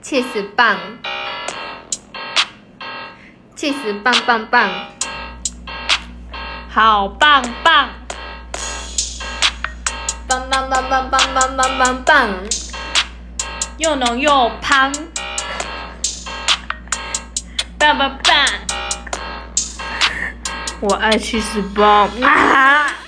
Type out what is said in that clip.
气死棒。气死棒棒棒。好棒棒。棒棒棒棒棒棒棒棒。又浓又胖。棒棒棒。我爱吃屎棒。啊！